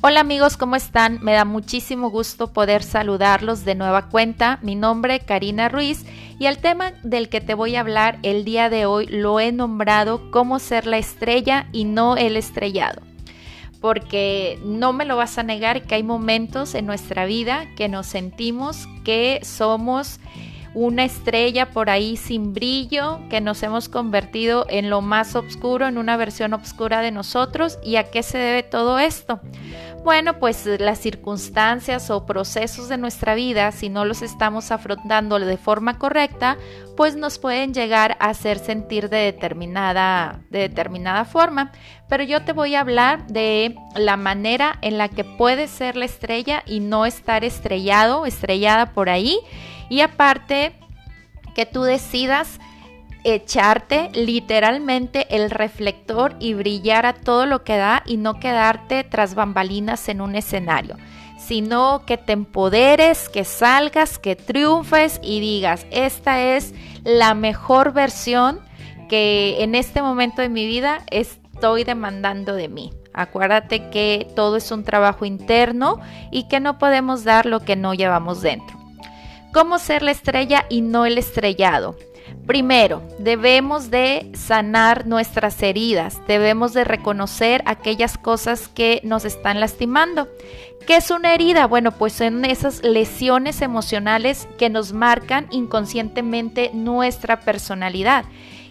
Hola amigos, ¿cómo están? Me da muchísimo gusto poder saludarlos de nueva cuenta. Mi nombre es Karina Ruiz y el tema del que te voy a hablar el día de hoy lo he nombrado cómo ser la estrella y no el estrellado. Porque no me lo vas a negar que hay momentos en nuestra vida que nos sentimos que somos una estrella por ahí sin brillo, que nos hemos convertido en lo más oscuro, en una versión oscura de nosotros. ¿Y a qué se debe todo esto? Bueno, pues las circunstancias o procesos de nuestra vida, si no los estamos afrontando de forma correcta, pues nos pueden llegar a hacer sentir de determinada, de determinada forma. Pero yo te voy a hablar de la manera en la que puedes ser la estrella y no estar estrellado, estrellada por ahí. Y aparte, que tú decidas echarte literalmente el reflector y brillar a todo lo que da y no quedarte tras bambalinas en un escenario, sino que te empoderes, que salgas, que triunfes y digas, esta es la mejor versión que en este momento de mi vida estoy demandando de mí. Acuérdate que todo es un trabajo interno y que no podemos dar lo que no llevamos dentro. ¿Cómo ser la estrella y no el estrellado? Primero, debemos de sanar nuestras heridas, debemos de reconocer aquellas cosas que nos están lastimando. ¿Qué es una herida? Bueno, pues son esas lesiones emocionales que nos marcan inconscientemente nuestra personalidad.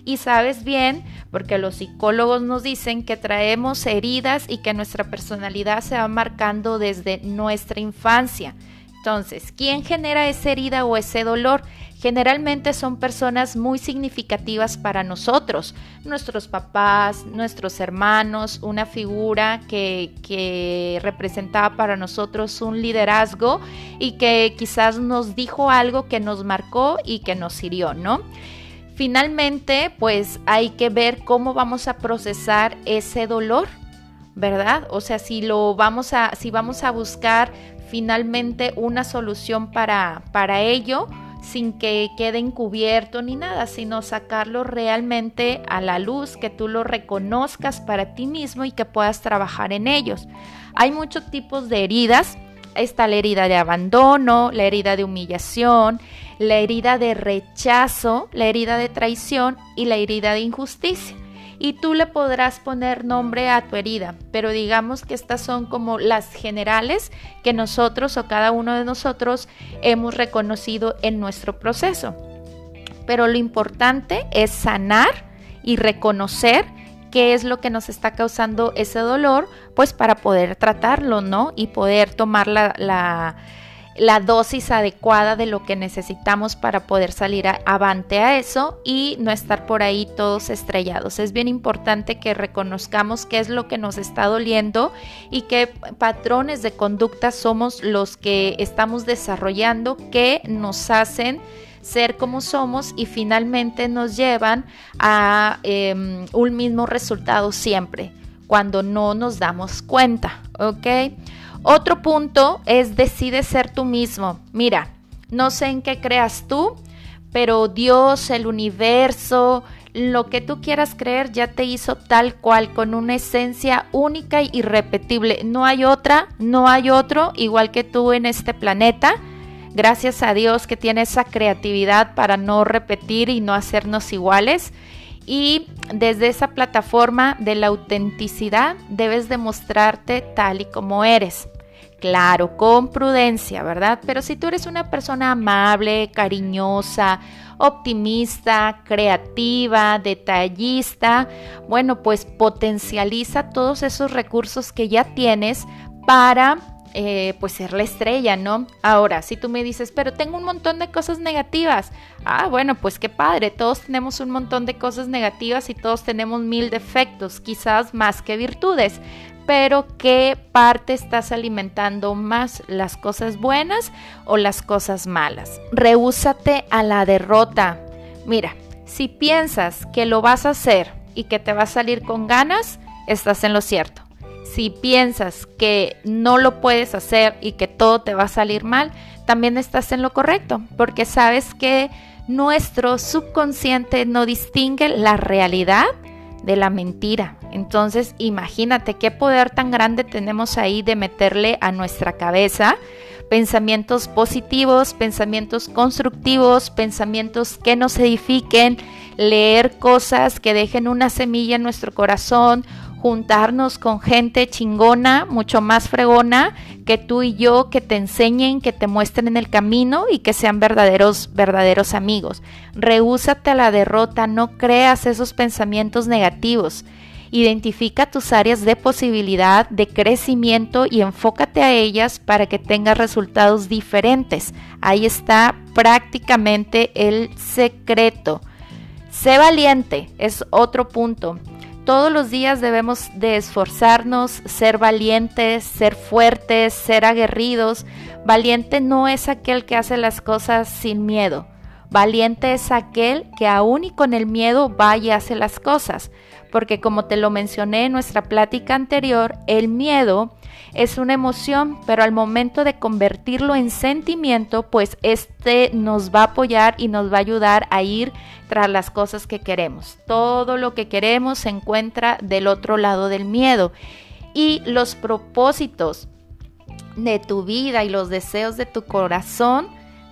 Y sabes bien, porque los psicólogos nos dicen que traemos heridas y que nuestra personalidad se va marcando desde nuestra infancia. Entonces, ¿quién genera esa herida o ese dolor? Generalmente son personas muy significativas para nosotros, nuestros papás, nuestros hermanos, una figura que, que representaba para nosotros un liderazgo y que quizás nos dijo algo que nos marcó y que nos hirió, ¿no? Finalmente, pues hay que ver cómo vamos a procesar ese dolor, ¿verdad? O sea, si lo vamos a, si vamos a buscar finalmente una solución para, para ello sin que quede encubierto ni nada, sino sacarlo realmente a la luz, que tú lo reconozcas para ti mismo y que puedas trabajar en ellos. Hay muchos tipos de heridas. Está la herida de abandono, la herida de humillación, la herida de rechazo, la herida de traición y la herida de injusticia y tú le podrás poner nombre a tu herida, pero digamos que estas son como las generales que nosotros o cada uno de nosotros hemos reconocido en nuestro proceso. Pero lo importante es sanar y reconocer qué es lo que nos está causando ese dolor, pues para poder tratarlo, ¿no? Y poder tomar la, la la dosis adecuada de lo que necesitamos para poder salir avante a eso y no estar por ahí todos estrellados. Es bien importante que reconozcamos qué es lo que nos está doliendo y qué patrones de conducta somos los que estamos desarrollando que nos hacen ser como somos y finalmente nos llevan a em, un mismo resultado siempre cuando no nos damos cuenta, ¿ok? Otro punto es decide ser tú mismo. Mira, no sé en qué creas tú, pero Dios, el universo, lo que tú quieras creer ya te hizo tal cual, con una esencia única y irrepetible. No hay otra, no hay otro igual que tú en este planeta. Gracias a Dios que tiene esa creatividad para no repetir y no hacernos iguales. Y desde esa plataforma de la autenticidad debes demostrarte tal y como eres. Claro, con prudencia, ¿verdad? Pero si tú eres una persona amable, cariñosa, optimista, creativa, detallista, bueno, pues potencializa todos esos recursos que ya tienes para eh, pues ser la estrella, ¿no? Ahora, si tú me dices, pero tengo un montón de cosas negativas, ah, bueno, pues qué padre, todos tenemos un montón de cosas negativas y todos tenemos mil defectos, quizás más que virtudes, pero ¿qué parte estás alimentando más? ¿Las cosas buenas o las cosas malas? Rehúsate a la derrota. Mira, si piensas que lo vas a hacer y que te va a salir con ganas, estás en lo cierto si piensas que no lo puedes hacer y que todo te va a salir mal, también estás en lo correcto, porque sabes que nuestro subconsciente no distingue la realidad de la mentira. Entonces, imagínate qué poder tan grande tenemos ahí de meterle a nuestra cabeza pensamientos positivos, pensamientos constructivos, pensamientos que nos edifiquen, leer cosas que dejen una semilla en nuestro corazón, juntarnos con gente chingona, mucho más fregona que tú y yo, que te enseñen, que te muestren en el camino y que sean verdaderos, verdaderos amigos. Rehúsate a la derrota, no creas esos pensamientos negativos. Identifica tus áreas de posibilidad, de crecimiento y enfócate a ellas para que tengas resultados diferentes. Ahí está prácticamente el secreto. Sé valiente, es otro punto. Todos los días debemos de esforzarnos, ser valientes, ser fuertes, ser aguerridos. Valiente no es aquel que hace las cosas sin miedo. Valiente es aquel que aún y con el miedo va y hace las cosas. Porque como te lo mencioné en nuestra plática anterior, el miedo es una emoción, pero al momento de convertirlo en sentimiento, pues este nos va a apoyar y nos va a ayudar a ir tras las cosas que queremos. Todo lo que queremos se encuentra del otro lado del miedo. Y los propósitos de tu vida y los deseos de tu corazón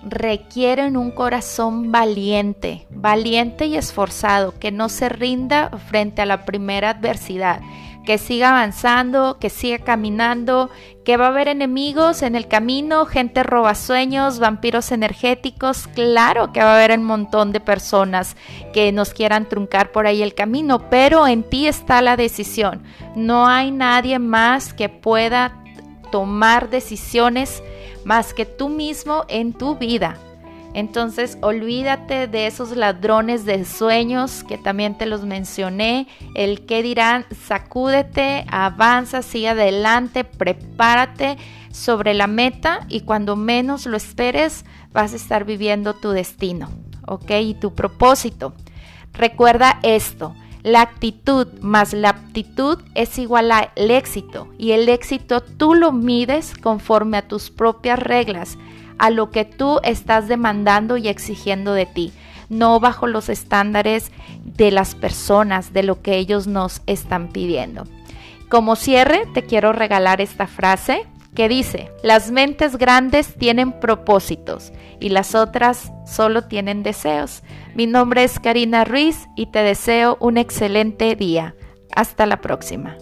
requieren un corazón valiente, valiente y esforzado, que no se rinda frente a la primera adversidad, que siga avanzando, que siga caminando, que va a haber enemigos en el camino, gente roba sueños, vampiros energéticos, claro que va a haber un montón de personas que nos quieran truncar por ahí el camino, pero en ti está la decisión. No hay nadie más que pueda tomar decisiones más que tú mismo en tu vida. Entonces olvídate de esos ladrones de sueños que también te los mencioné. El que dirán, sacúdete, avanza, sigue adelante, prepárate sobre la meta y cuando menos lo esperes vas a estar viviendo tu destino, ¿ok? Y tu propósito. Recuerda esto, la actitud más la aptitud es igual al éxito y el éxito tú lo mides conforme a tus propias reglas, a lo que tú estás demandando y exigiendo de ti, no bajo los estándares de las personas, de lo que ellos nos están pidiendo. Como cierre, te quiero regalar esta frase que dice, las mentes grandes tienen propósitos y las otras solo tienen deseos. Mi nombre es Karina Ruiz y te deseo un excelente día. Hasta la próxima.